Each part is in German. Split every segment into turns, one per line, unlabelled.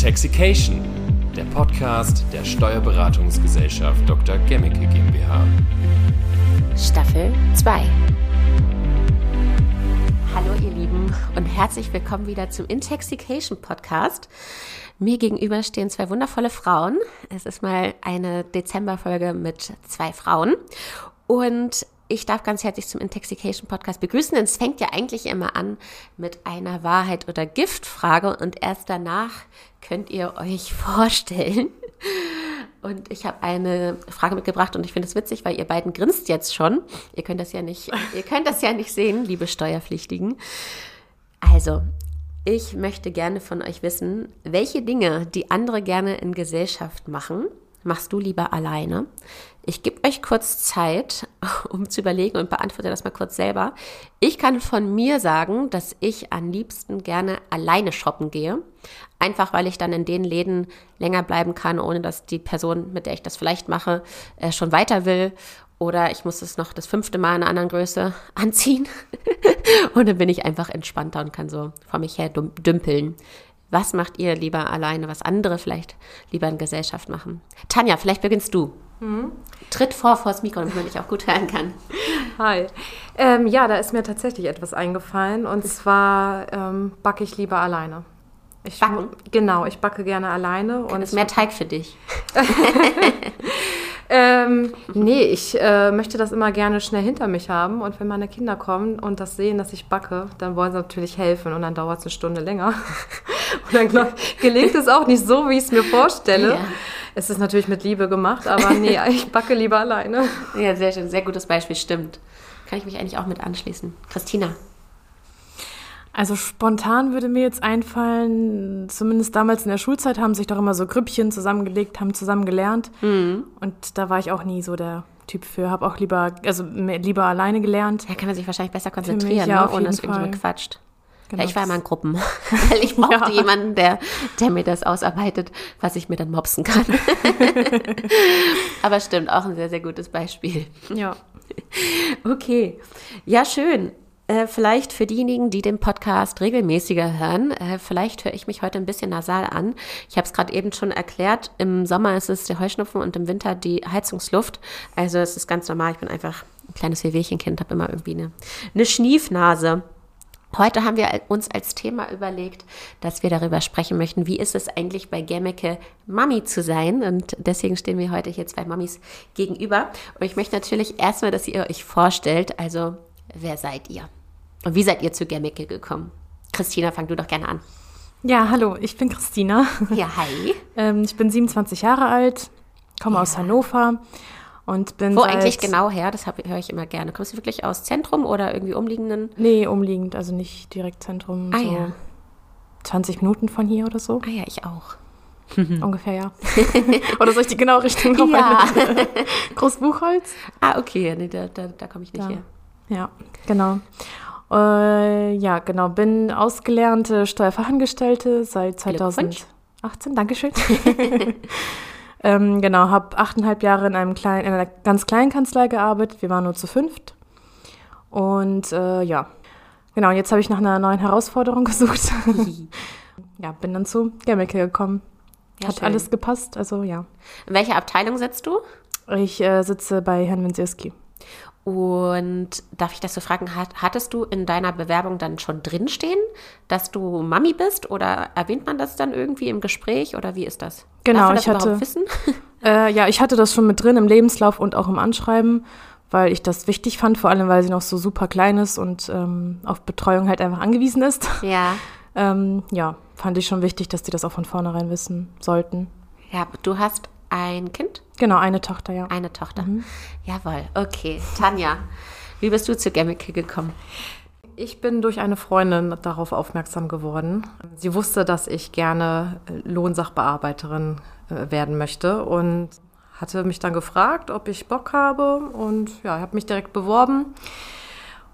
Intoxication, der Podcast der Steuerberatungsgesellschaft Dr. Gemmicke GmbH.
Staffel 2. Hallo ihr Lieben und herzlich willkommen wieder zum Intoxication Podcast. Mir gegenüber stehen zwei wundervolle Frauen. Es ist mal eine Dezemberfolge mit zwei Frauen und ich darf ganz herzlich zum Intoxication Podcast begrüßen. Es fängt ja eigentlich immer an mit einer Wahrheit- oder Giftfrage und erst danach könnt ihr euch vorstellen. Und ich habe eine Frage mitgebracht und ich finde es witzig, weil ihr beiden grinst jetzt schon. Ihr könnt das ja nicht, ihr könnt das ja nicht sehen, liebe Steuerpflichtigen. Also, ich möchte gerne von euch wissen, welche Dinge, die andere gerne in Gesellschaft machen, machst du lieber alleine? Ich gebe euch kurz Zeit, um zu überlegen und beantworte das mal kurz selber. Ich kann von mir sagen, dass ich am liebsten gerne alleine shoppen gehe. Einfach weil ich dann in den Läden länger bleiben kann, ohne dass die Person, mit der ich das vielleicht mache, äh, schon weiter will. Oder ich muss es noch das fünfte Mal in einer anderen Größe anziehen. und dann bin ich einfach entspannter und kann so vor mich her dümpeln. Was macht ihr lieber alleine, was andere vielleicht lieber in Gesellschaft machen? Tanja, vielleicht beginnst du. Mhm. Tritt vor vor das Mikro, damit man dich auch gut hören kann.
Hi. Ähm, ja, da ist mir tatsächlich etwas eingefallen. Und zwar ähm, backe ich lieber alleine. Ich,
Backen?
Genau, ich backe gerne alleine.
Und ist mehr Teig für dich.
ähm, nee, ich äh, möchte das immer gerne schnell hinter mich haben. Und wenn meine Kinder kommen und das sehen, dass ich backe, dann wollen sie natürlich helfen. Und dann dauert es eine Stunde länger. und dann glaub, gelingt es auch nicht so, wie ich es mir vorstelle. Ja. Es ist natürlich mit Liebe gemacht, aber nee, ich backe lieber alleine.
Ja, sehr schön. Sehr gutes Beispiel, stimmt. Kann ich mich eigentlich auch mit anschließen. Christina.
Also spontan würde mir jetzt einfallen, zumindest damals in der Schulzeit haben sich doch immer so Grüppchen zusammengelegt, haben zusammen gelernt. Mhm. Und da war ich auch nie so der Typ für. Habe auch lieber, also lieber alleine gelernt.
Da kann man sich wahrscheinlich besser konzentrieren, mich, ja, ne? ohne dass irgendjemand quatscht. Genau. Ja, ich war immer in Gruppen, weil ich brauchte ja. jemanden, der, der mir das ausarbeitet, was ich mir dann mopsen kann. Aber stimmt, auch ein sehr, sehr gutes Beispiel.
Ja.
Okay, ja, schön. Äh, vielleicht für diejenigen, die den Podcast regelmäßiger hören, äh, vielleicht höre ich mich heute ein bisschen nasal an. Ich habe es gerade eben schon erklärt, im Sommer ist es der Heuschnupfen und im Winter die Heizungsluft. Also es ist ganz normal, ich bin einfach ein kleines Wehwehchenkind, habe immer irgendwie eine, eine Schniefnase. Heute haben wir uns als Thema überlegt, dass wir darüber sprechen möchten, wie ist es eigentlich bei Gemmeke Mami zu sein. Und deswegen stehen wir heute hier zwei Mamis gegenüber. Und ich möchte natürlich erstmal, dass ihr euch vorstellt, also wer seid ihr? Und wie seid ihr zu Gemmeke gekommen? Christina, fang du doch gerne an.
Ja, hallo, ich bin Christina.
Ja, hi.
ähm, ich bin 27 Jahre alt, komme ja. aus Hannover und bin
Wo eigentlich genau her? Das höre ich immer gerne. Kommst du wirklich aus Zentrum oder irgendwie umliegenden?
Nee, umliegend, also nicht direkt Zentrum.
Ah, so ja.
20 Minuten von hier oder so.
Ah ja, ich auch.
Ungefähr, ja. oder soll ich die genau Richtung noch
ja.
Großbuchholz?
Ah, okay, nee, da, da, da komme ich nicht
ja.
her.
Ja, genau. Äh, ja, genau. Bin ausgelernte Steuerfachangestellte seit 2018. Dankeschön. Ähm, genau, habe achteinhalb Jahre in, einem kleinen, in einer ganz kleinen Kanzlei gearbeitet. Wir waren nur zu fünft. Und äh, ja, genau, jetzt habe ich nach einer neuen Herausforderung gesucht. ja, bin dann zu Gemmeke gekommen. Ja, Hat schön. alles gepasst, also ja.
In welcher Abteilung sitzt du?
Ich äh, sitze bei Herrn Wensierski.
Und darf ich das so fragen, hattest du in deiner Bewerbung dann schon drinstehen, dass du Mami bist oder erwähnt man das dann irgendwie im Gespräch oder wie ist das?
Genau,
das
ich hatte
wissen?
Äh, ja, ich hatte das schon mit drin im Lebenslauf und auch im Anschreiben, weil ich das wichtig fand, vor allem weil sie noch so super klein ist und ähm, auf Betreuung halt einfach angewiesen ist.
Ja.
ähm, ja, fand ich schon wichtig, dass die das auch von vornherein wissen sollten.
Ja, du hast ein Kind?
Genau, eine Tochter, ja.
Eine Tochter. Mhm. Jawohl, okay. Tanja, wie bist du zu Gemmeke gekommen?
Ich bin durch eine Freundin darauf aufmerksam geworden. Sie wusste, dass ich gerne äh, Lohnsachbearbeiterin äh, werden möchte und hatte mich dann gefragt, ob ich Bock habe und ja, habe mich direkt beworben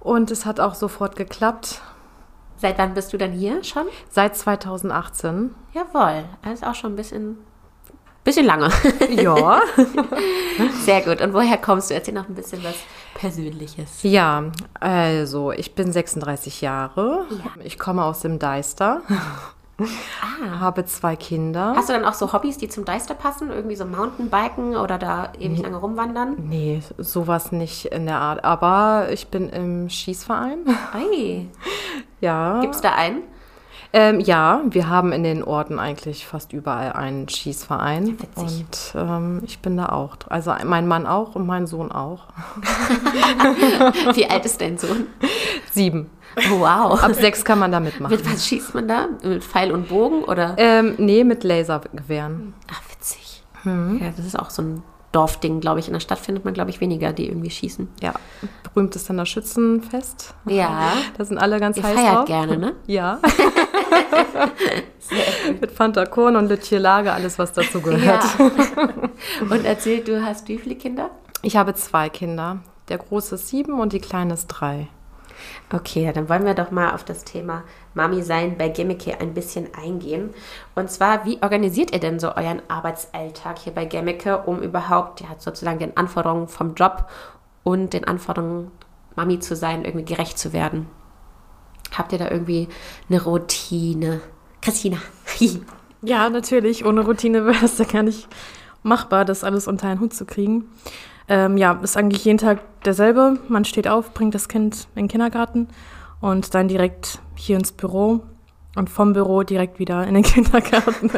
und es hat auch sofort geklappt.
Seit wann bist du dann hier schon?
Seit 2018.
Jawohl, also auch schon ein bisschen Bisschen lange.
Ja.
Sehr gut. Und woher kommst du? Erzähl noch ein bisschen was Persönliches.
Ja, also ich bin 36 Jahre. Ja. Ich komme aus dem Deister. Ah. Habe zwei Kinder.
Hast du dann auch so Hobbys, die zum Deister passen? Irgendwie so Mountainbiken oder da ewig lange rumwandern?
Nee, sowas nicht in der Art. Aber ich bin im Schießverein.
Ei.
Ja.
Gibt es da einen?
Ähm, ja, wir haben in den Orten eigentlich fast überall einen Schießverein.
Witzig.
und ähm, ich bin da auch. Also mein Mann auch und mein Sohn auch.
Wie alt ist dein Sohn?
Sieben.
Oh, wow.
Ab sechs kann man da mitmachen.
Mit was schießt man da? Mit Pfeil und Bogen oder?
Ähm, nee, mit Lasergewehren.
Ach, witzig. Ja, das ist auch so ein Dorfding, glaube ich. In der Stadt findet man, glaube ich, weniger, die irgendwie schießen.
Ja, berühmt ist dann das Schützenfest.
Ja.
Da sind alle ganz
Ihr
heiß
feiert
drauf.
gerne, ne?
Ja. mit Fanta Korn und Lütje Lager, alles was dazu gehört.
Und erzähl, du hast wie viele Kinder?
Ich habe zwei Kinder. Der große ist sieben und die kleine ist drei.
Okay, dann wollen wir doch mal auf das Thema Mami sein bei Gemmeke ein bisschen eingehen. Und zwar, wie organisiert ihr denn so euren Arbeitsalltag hier bei Gemmeke, um überhaupt ja, sozusagen den Anforderungen vom Job und den Anforderungen, Mami zu sein, irgendwie gerecht zu werden? Habt ihr da irgendwie eine Routine? Christina.
Ja, natürlich. Ohne Routine wäre es ja gar nicht machbar, das alles unter einen Hut zu kriegen. Ähm, ja, ist eigentlich jeden Tag derselbe. Man steht auf, bringt das Kind in den Kindergarten und dann direkt hier ins Büro und vom Büro direkt wieder in den Kindergarten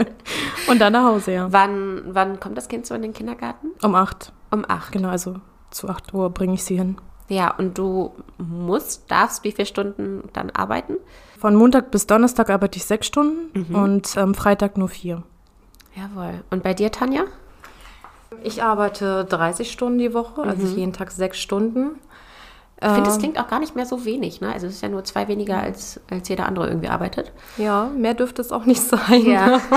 und dann nach Hause, ja.
wann, wann kommt das Kind so in den Kindergarten?
Um acht.
Um acht.
Genau, also zu acht Uhr bringe ich sie hin.
Ja, und du musst, darfst wie viele Stunden dann arbeiten?
Von Montag bis Donnerstag arbeite ich sechs Stunden und ähm, Freitag nur vier.
Jawohl. Und bei dir, Tanja?
Ich arbeite 30 Stunden die Woche, also jeden Tag sechs Stunden.
Ich finde, das klingt auch gar nicht mehr so wenig, ne? Also es ist ja nur zwei weniger, als, als jeder andere irgendwie arbeitet.
Ja, mehr dürfte es auch nicht sein.
Ja.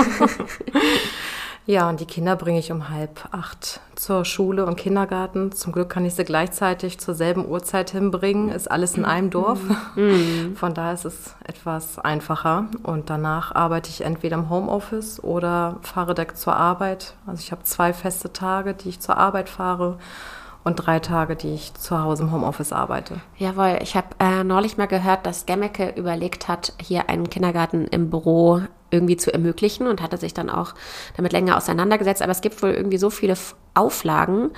Ja, und die Kinder bringe ich um halb acht zur Schule und Kindergarten. Zum Glück kann ich sie gleichzeitig zur selben Uhrzeit hinbringen. Ist alles in einem Dorf. Von daher ist es etwas einfacher. Und danach arbeite ich entweder im Homeoffice oder fahre direkt zur Arbeit. Also ich habe zwei feste Tage, die ich zur Arbeit fahre und drei Tage, die ich zu Hause im Homeoffice arbeite.
Jawohl, ich habe äh, neulich mal gehört, dass Gemmeke überlegt hat, hier einen Kindergarten im Büro irgendwie zu ermöglichen und hatte sich dann auch damit länger auseinandergesetzt. Aber es gibt wohl irgendwie so viele Auflagen,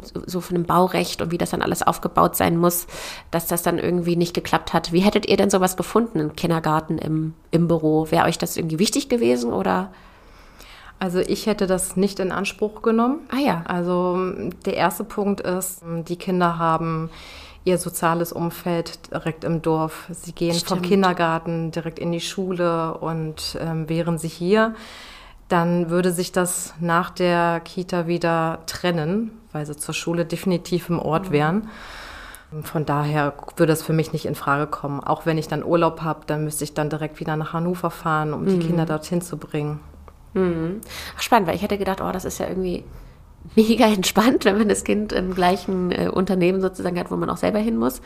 so, so von dem Baurecht und wie das dann alles aufgebaut sein muss, dass das dann irgendwie nicht geklappt hat. Wie hättet ihr denn sowas gefunden, einen Kindergarten im, im Büro? Wäre euch das irgendwie wichtig gewesen oder?
Also ich hätte das nicht in Anspruch genommen.
Ah ja.
Also der erste Punkt ist, die Kinder haben ihr soziales Umfeld direkt im Dorf. Sie gehen vom
Stimmt.
Kindergarten direkt in die Schule und ähm, wären sie hier, dann würde sich das nach der Kita wieder trennen, weil sie zur Schule definitiv im Ort wären. Von daher würde das für mich nicht in Frage kommen. Auch wenn ich dann Urlaub habe, dann müsste ich dann direkt wieder nach Hannover fahren, um die Kinder dorthin zu bringen.
Ach, spannend, weil ich hätte gedacht, oh, das ist ja irgendwie mega entspannt, wenn man das Kind im gleichen äh, Unternehmen sozusagen hat, wo man auch selber hin muss.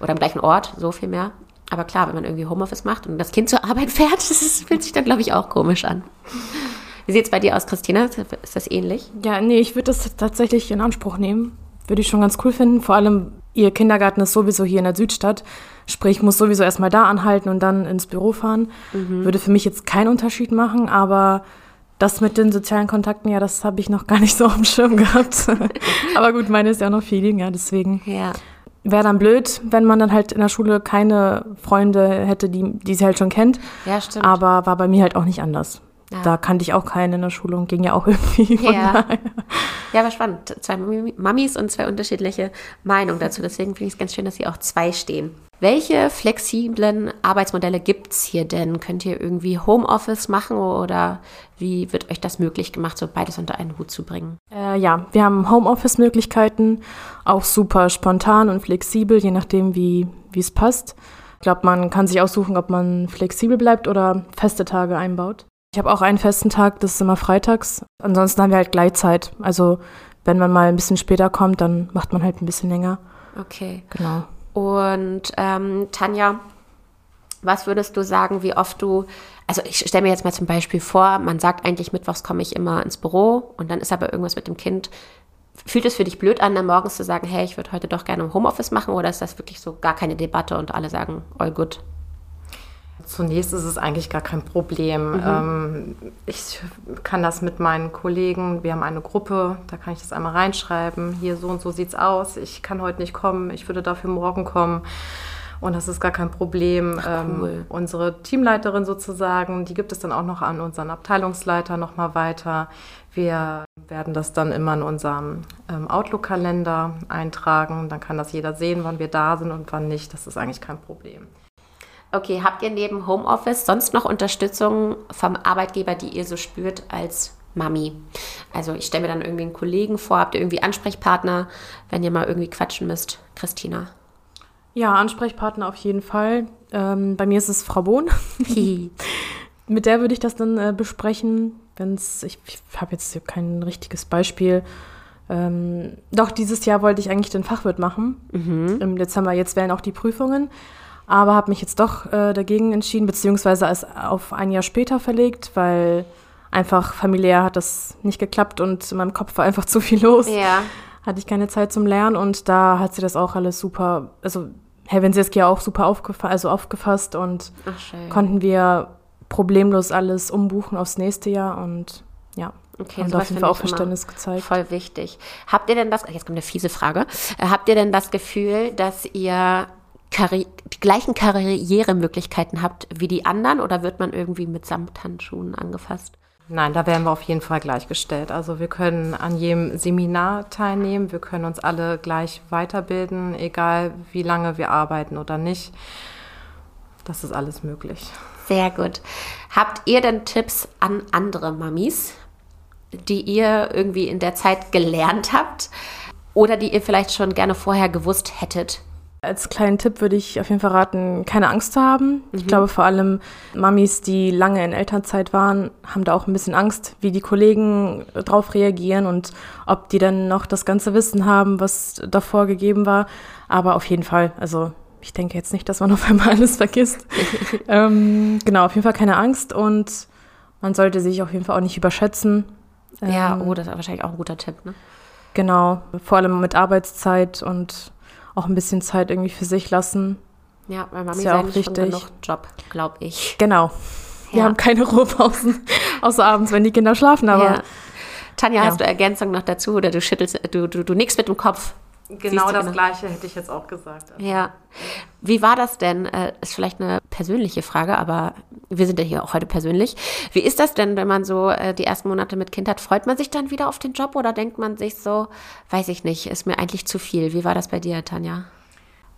Oder am gleichen Ort, so viel mehr. Aber klar, wenn man irgendwie Homeoffice macht und das Kind zur Arbeit fährt, das ist, fühlt sich dann, glaube ich, auch komisch an. Wie sieht es bei dir aus, Christina? Ist das ähnlich?
Ja, nee, ich würde das tatsächlich in Anspruch nehmen. Würde ich schon ganz cool finden. Vor allem, ihr Kindergarten ist sowieso hier in der Südstadt. Sprich, ich muss sowieso erstmal da anhalten und dann ins Büro fahren. Würde für mich jetzt keinen Unterschied machen, aber das mit den sozialen Kontakten, ja, das habe ich noch gar nicht so auf dem Schirm gehabt. aber gut, meine ist ja noch viel jünger, deswegen
Ja.
wäre dann blöd, wenn man dann halt in der Schule keine Freunde hätte, die, die sie halt schon kennt.
Ja, stimmt.
Aber war bei mir halt auch nicht anders.
Ja.
Da kannte ich auch keinen in der Schule und ging ja auch irgendwie. Von
Ja.
daher.
Ja, war spannend. Zwei Mami- Mamis und zwei unterschiedliche Meinungen dazu. Deswegen finde ich es ganz schön, dass hier auch zwei stehen. Welche flexiblen Arbeitsmodelle gibt es hier denn? Könnt ihr irgendwie Homeoffice machen oder wie wird euch das möglich gemacht, so beides unter einen Hut zu bringen?
Äh, ja, wir haben Homeoffice-Möglichkeiten, auch super spontan und flexibel, je nachdem, wie wie es passt. Ich glaube, man kann sich aussuchen, ob man flexibel bleibt oder feste Tage einbaut. Ich habe auch einen festen Tag, das ist immer freitags. Ansonsten haben wir halt Gleitzeit. Also wenn man mal ein bisschen später kommt, dann macht man halt ein bisschen länger.
Okay.
Genau.
Und ähm, Tanja, was würdest du sagen, wie oft du, also ich stelle mir jetzt mal zum Beispiel vor, man sagt eigentlich, mittwochs komme ich immer ins Büro und dann ist aber irgendwas mit dem Kind. Fühlt es für dich blöd an, dann morgens zu sagen, hey, ich würde heute doch gerne im Homeoffice machen oder ist das wirklich so gar keine Debatte und alle sagen, all good?
Zunächst ist es eigentlich gar kein Problem. Mhm. Ähm, ich kann das mit meinen Kollegen, wir haben eine Gruppe, da kann ich das einmal reinschreiben. Hier so und so sieht es aus. Ich kann heute nicht kommen, ich würde dafür morgen kommen. Und das ist gar kein Problem. Ach, ähm, cool. ähm, unsere Teamleiterin sozusagen, die gibt es dann auch noch an unseren Abteilungsleiter nochmal weiter. Wir werden das dann immer in unserem ähm, Outlook-Kalender eintragen. Dann kann das jeder sehen, wann wir da sind und wann nicht. Das ist eigentlich kein Problem.
Okay, habt ihr neben Homeoffice sonst noch Unterstützung vom Arbeitgeber, die ihr so spürt als Mami? Also ich stelle mir dann irgendwie einen Kollegen vor, habt ihr irgendwie Ansprechpartner, wenn ihr mal irgendwie quatschen müsst, Christina?
Ja, Ansprechpartner auf jeden Fall. Ähm, bei mir ist es Frau Bohn. Mit der würde ich das dann äh, besprechen, wenn es, ich, ich habe jetzt kein richtiges Beispiel. Ähm, doch, dieses Jahr wollte ich eigentlich den Fachwirt machen. Mhm. Im Dezember, jetzt wären auch die Prüfungen. Aber habe mich jetzt doch äh, dagegen entschieden, beziehungsweise es auf ein Jahr später verlegt, weil einfach familiär hat das nicht geklappt und in meinem Kopf war einfach zu viel los. Ja. Hatte ich keine Zeit zum Lernen und da hat sie das auch alles super, also Herr Wenseski auch super aufgefa also aufgefasst und Ach, konnten wir problemlos alles umbuchen aufs nächste Jahr und ja.
Okay, und auf jeden Fall auch Verständnis gezeigt. Voll wichtig. Habt ihr denn das, jetzt kommt eine fiese Frage, äh, habt ihr denn das Gefühl, dass ihr Karri die gleichen Karrieremöglichkeiten habt wie die anderen oder wird man irgendwie mit Samthandschuhen angefasst?
Nein, da werden wir auf jeden Fall gleichgestellt. Also wir können an jedem Seminar teilnehmen, wir können uns alle gleich weiterbilden, egal wie lange wir arbeiten oder nicht. Das ist alles möglich.
Sehr gut. Habt ihr denn Tipps an andere Mamis, die ihr irgendwie in der Zeit gelernt habt oder die ihr vielleicht schon gerne vorher gewusst hättet?
Als kleinen Tipp würde ich auf jeden Fall raten, keine Angst zu haben. Mhm. Ich glaube vor allem Mamis, die lange in Elternzeit waren, haben da auch ein bisschen Angst, wie die Kollegen drauf reagieren und ob die dann noch das ganze Wissen haben, was davor gegeben war. Aber auf jeden Fall, also ich denke jetzt nicht, dass man auf einmal alles vergisst. ähm, genau, auf jeden Fall keine Angst und man sollte sich auf jeden Fall auch nicht überschätzen.
Ja, ähm, oh, das ist wahrscheinlich auch ein guter Tipp, ne?
Genau, vor allem mit Arbeitszeit und auch ein bisschen Zeit irgendwie für sich lassen.
Ja, weil Mami ist ja auch richtig. schon genug Job, glaube ich.
Genau. Wir ja. haben keine Ruhepausen, außer abends, wenn die Kinder schlafen, aber. Ja.
Tanja, ja. hast du Ergänzung noch dazu oder du schüttelst, du, du, du nickst mit dem Kopf?
Genau das genau? Gleiche hätte ich jetzt auch gesagt.
Also. Ja. Wie war das denn? Äh, ist vielleicht eine persönliche Frage, aber wir sind ja hier auch heute persönlich. Wie ist das denn, wenn man so äh, die ersten Monate mit Kind hat? Freut man sich dann wieder auf den Job oder denkt man sich so, weiß ich nicht, ist mir eigentlich zu viel? Wie war das bei dir, Tanja?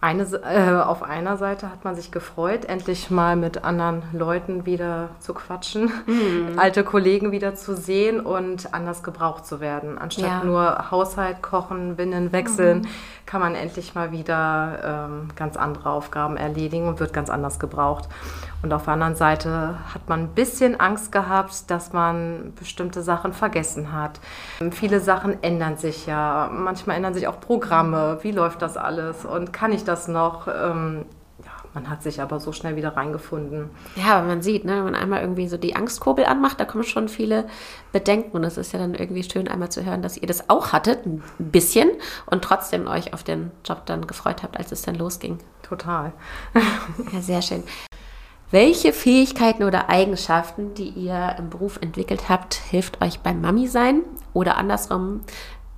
Eine, äh, auf einer Seite hat man sich gefreut, endlich mal mit anderen Leuten wieder zu quatschen, mhm. alte Kollegen wieder zu sehen und anders gebraucht zu werden. Anstatt ja. nur Haushalt, Kochen, Binnen, Wechseln, mhm. kann man endlich mal wieder ähm, ganz andere Aufgaben erledigen und wird ganz anders gebraucht. Und auf der anderen Seite hat man ein bisschen Angst gehabt, dass man bestimmte Sachen vergessen hat. Viele Sachen ändern sich ja. Manchmal ändern sich auch Programme. Wie läuft das alles? Und kann ich das noch? Ähm, ja, man hat sich aber so schnell wieder reingefunden.
Ja, aber man sieht, ne, wenn man einmal irgendwie so die Angstkurbel anmacht, da kommen schon viele Bedenken. Und es ist ja dann irgendwie schön, einmal zu hören, dass ihr das auch hattet, ein bisschen, und trotzdem euch auf den Job dann gefreut habt, als es dann losging.
Total.
Ja, sehr schön. Welche Fähigkeiten oder Eigenschaften, die ihr im Beruf entwickelt habt, hilft euch beim Mami-Sein? Oder andersrum,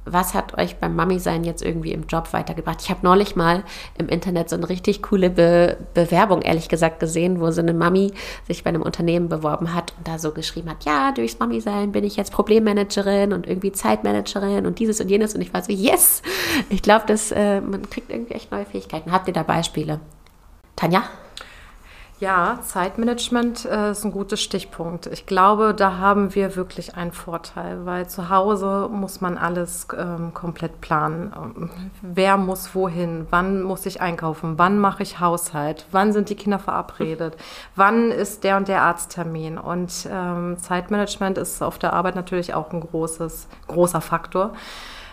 was hat euch beim Mami-Sein jetzt irgendwie im Job weitergebracht? Ich habe neulich mal im Internet so eine richtig coole Be Bewerbung, ehrlich gesagt, gesehen, wo so eine Mami sich bei einem Unternehmen beworben hat und da so geschrieben hat, ja, durchs Mami-Sein bin ich jetzt Problemmanagerin und irgendwie Zeitmanagerin und dieses und jenes. Und ich war so, yes! Ich glaube, äh, man kriegt irgendwie echt neue Fähigkeiten. Habt ihr da Beispiele? Tanja?
Ja, Zeitmanagement äh, ist ein gutes Stichpunkt. Ich glaube, da haben wir wirklich einen Vorteil, weil zu Hause muss man alles ähm, komplett planen. Ähm, wer muss wohin? Wann muss ich einkaufen? Wann mache ich Haushalt? Wann sind die Kinder verabredet? Wann ist der und der Arzttermin? Und ähm, Zeitmanagement ist auf der Arbeit natürlich auch ein großes, großer Faktor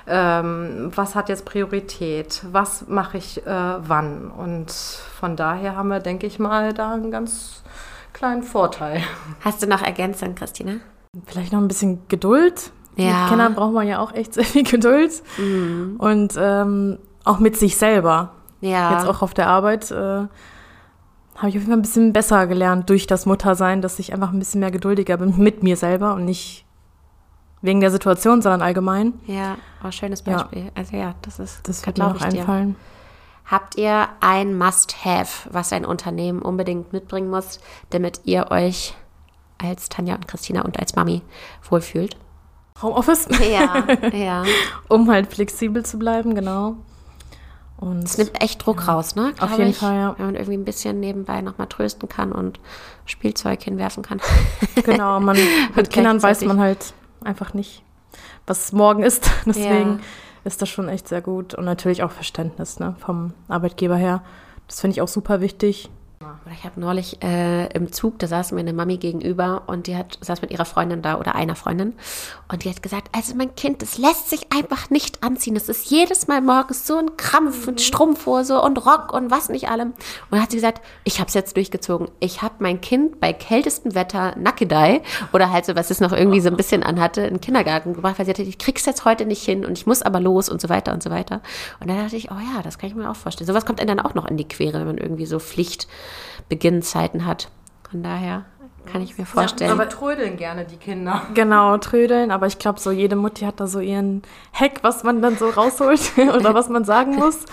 ähm, was hat jetzt Priorität, was mache ich äh, wann. Und von daher haben wir, denke ich mal, da einen ganz kleinen Vorteil.
Hast du noch Ergänzung, Christina?
Vielleicht noch ein bisschen Geduld. Ja. Mit Kindern braucht man ja auch echt sehr viel Geduld. Mhm. Und ähm, auch mit sich selber. Ja. Jetzt auch auf der Arbeit. Äh, habe ich auf jeden Fall ein bisschen besser gelernt durch das Muttersein, dass ich einfach ein bisschen mehr geduldiger bin mit mir selber und nicht wegen der Situation, sondern allgemein.
Ja, oh, schönes Beispiel. Ja. Also ja, das ist
das wird mir noch einfallen.
Dir. Habt ihr ein Must-Have, was ein Unternehmen unbedingt mitbringen muss, damit ihr euch als Tanja und Christina und als Mami wohlfühlt?
Homeoffice?
Ja, ja.
um halt flexibel zu bleiben, genau.
Und es nimmt echt Druck ja, raus, ne?
Auf jeden
ich,
Fall, ja.
Wenn man irgendwie ein bisschen nebenbei nochmal trösten kann und Spielzeug hinwerfen kann.
Genau, man, mit Kindern weiß man halt einfach nicht, was morgen ist. Deswegen ja. ist das schon echt sehr gut. Und natürlich auch Verständnis ne, vom Arbeitgeber her. Das finde ich auch super wichtig.
Ich habe neulich äh, im Zug, da saß mir eine Mami gegenüber und die hat, saß mit ihrer Freundin da oder einer Freundin und die hat gesagt, also mein Kind, das lässt sich einfach nicht anziehen. Das ist jedes Mal morgens so ein Krampf und Strumpfhose und Rock und was nicht allem. Und dann hat sie gesagt, ich habe es jetzt durchgezogen. Ich habe mein Kind bei kältestem Wetter Nackedei oder halt so, was es noch irgendwie so ein bisschen anhatte, in den Kindergarten gebracht, weil sie hatte, ich krieg's jetzt heute nicht hin und ich muss aber los und so weiter und so weiter. Und dann dachte ich, oh ja, das kann ich mir auch vorstellen. Sowas kommt dann auch noch in die Quere, wenn man irgendwie so Pflicht Beginnzeiten hat. Von daher kann ich mir vorstellen. Ja,
aber trödeln gerne die Kinder.
Genau, trödeln. Aber ich glaube, so jede Mutti hat da so ihren Hack, was man dann so rausholt oder was man sagen muss.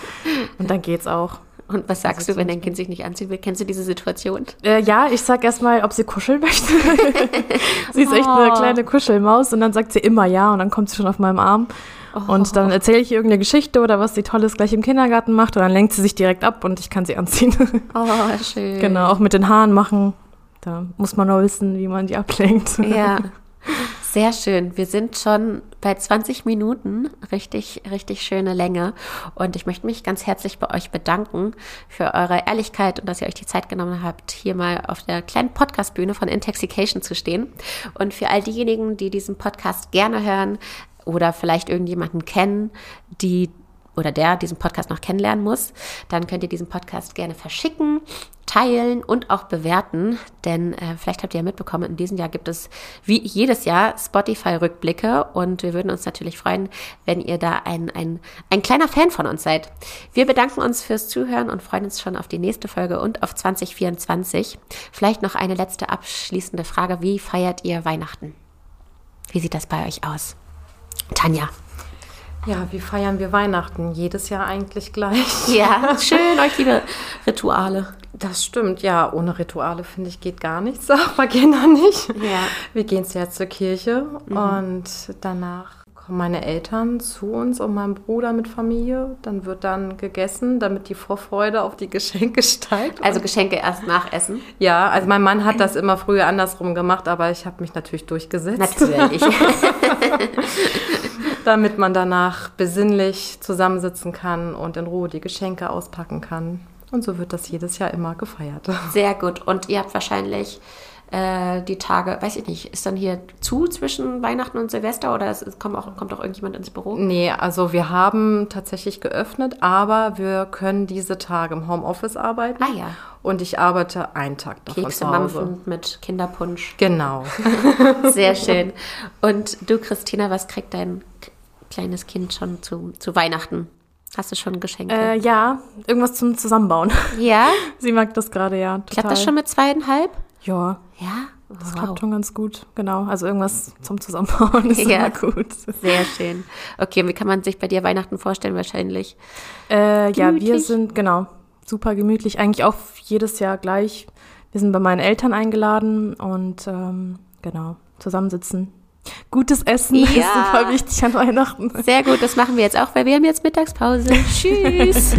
Und dann geht's auch.
Und was sagst du, wenn dein Kind sich nicht anziehen will? Kennst du diese Situation?
Äh, ja, ich sag erstmal, ob sie kuscheln möchte. sie ist echt eine oh. kleine Kuschelmaus und dann sagt sie immer ja und dann kommt sie schon auf meinem Arm. Oh. Und dann erzähle ich ihr irgendeine Geschichte oder was sie Tolles gleich im Kindergarten macht und dann lenkt sie sich direkt ab und ich kann sie anziehen.
Oh, schön.
Genau, auch mit den Haaren machen. Da muss man nur wissen, wie man die ablenkt.
Ja. Sehr schön. Wir sind schon bei 20 Minuten. Richtig, richtig schöne Länge. Und ich möchte mich ganz herzlich bei euch bedanken für eure Ehrlichkeit und dass ihr euch die Zeit genommen habt, hier mal auf der kleinen Podcastbühne von Intoxication zu stehen. Und für all diejenigen, die diesen Podcast gerne hören, oder vielleicht irgendjemanden kennen, die oder der diesen Podcast noch kennenlernen muss, dann könnt ihr diesen Podcast gerne verschicken, teilen und auch bewerten. Denn äh, vielleicht habt ihr ja mitbekommen, in diesem Jahr gibt es wie jedes Jahr Spotify-Rückblicke und wir würden uns natürlich freuen, wenn ihr da ein, ein, ein kleiner Fan von uns seid. Wir bedanken uns fürs Zuhören und freuen uns schon auf die nächste Folge und auf 2024. Vielleicht noch eine letzte abschließende Frage. Wie feiert ihr Weihnachten? Wie sieht das bei euch aus? Tanja.
Ja, wie feiern wir Weihnachten? Jedes Jahr eigentlich gleich.
Ja, schön, euch liebe Rituale.
Das stimmt, ja. Ohne Rituale, finde ich, geht gar nichts. Aber Kinder nicht. Ja. Wir gehen zuerst zur Kirche mhm. und danach kommen meine Eltern zu uns und mein Bruder mit Familie. Dann wird dann gegessen, damit die Vorfreude auf die Geschenke steigt.
Also Geschenke erst nach Essen?
Ja, also mein Mann hat das immer früher andersrum gemacht, aber ich habe mich natürlich durchgesetzt.
Natürlich.
damit man danach besinnlich zusammensitzen kann und in Ruhe die Geschenke auspacken kann. Und so wird das jedes Jahr immer gefeiert.
Sehr gut. Und ihr habt wahrscheinlich äh, die Tage, weiß ich nicht, ist dann hier zu zwischen Weihnachten und Silvester oder es, kommt, auch, kommt auch irgendjemand ins Büro?
Nee, also wir haben tatsächlich geöffnet, aber wir können diese Tage im Homeoffice arbeiten.
Ah ja.
Und ich arbeite einen Tag davon
Kekse,
zu Hause.
Mampfen mit Kinderpunsch.
Genau.
Sehr schön. Und du, Christina, was kriegt dein kleines Kind schon zu, zu Weihnachten? Hast du schon Geschenke?
Äh, ja, irgendwas zum Zusammenbauen.
Ja?
Sie mag das gerade, ja. Total.
Klappt das schon mit zweieinhalb? Ja?
Das wow. klappt schon ganz gut, genau. Also irgendwas zum Zusammenbauen ist ja, immer gut.
Sehr schön. Okay, wie kann man sich bei dir Weihnachten vorstellen wahrscheinlich?
Äh, ja, wir sind, genau, super gemütlich. Eigentlich auch jedes Jahr gleich. Wir sind bei meinen Eltern eingeladen und ähm, genau, zusammensitzen. Gutes Essen ja. ist super wichtig an Weihnachten.
Sehr gut, das machen wir jetzt auch, weil wir haben jetzt Mittagspause. Tschüss.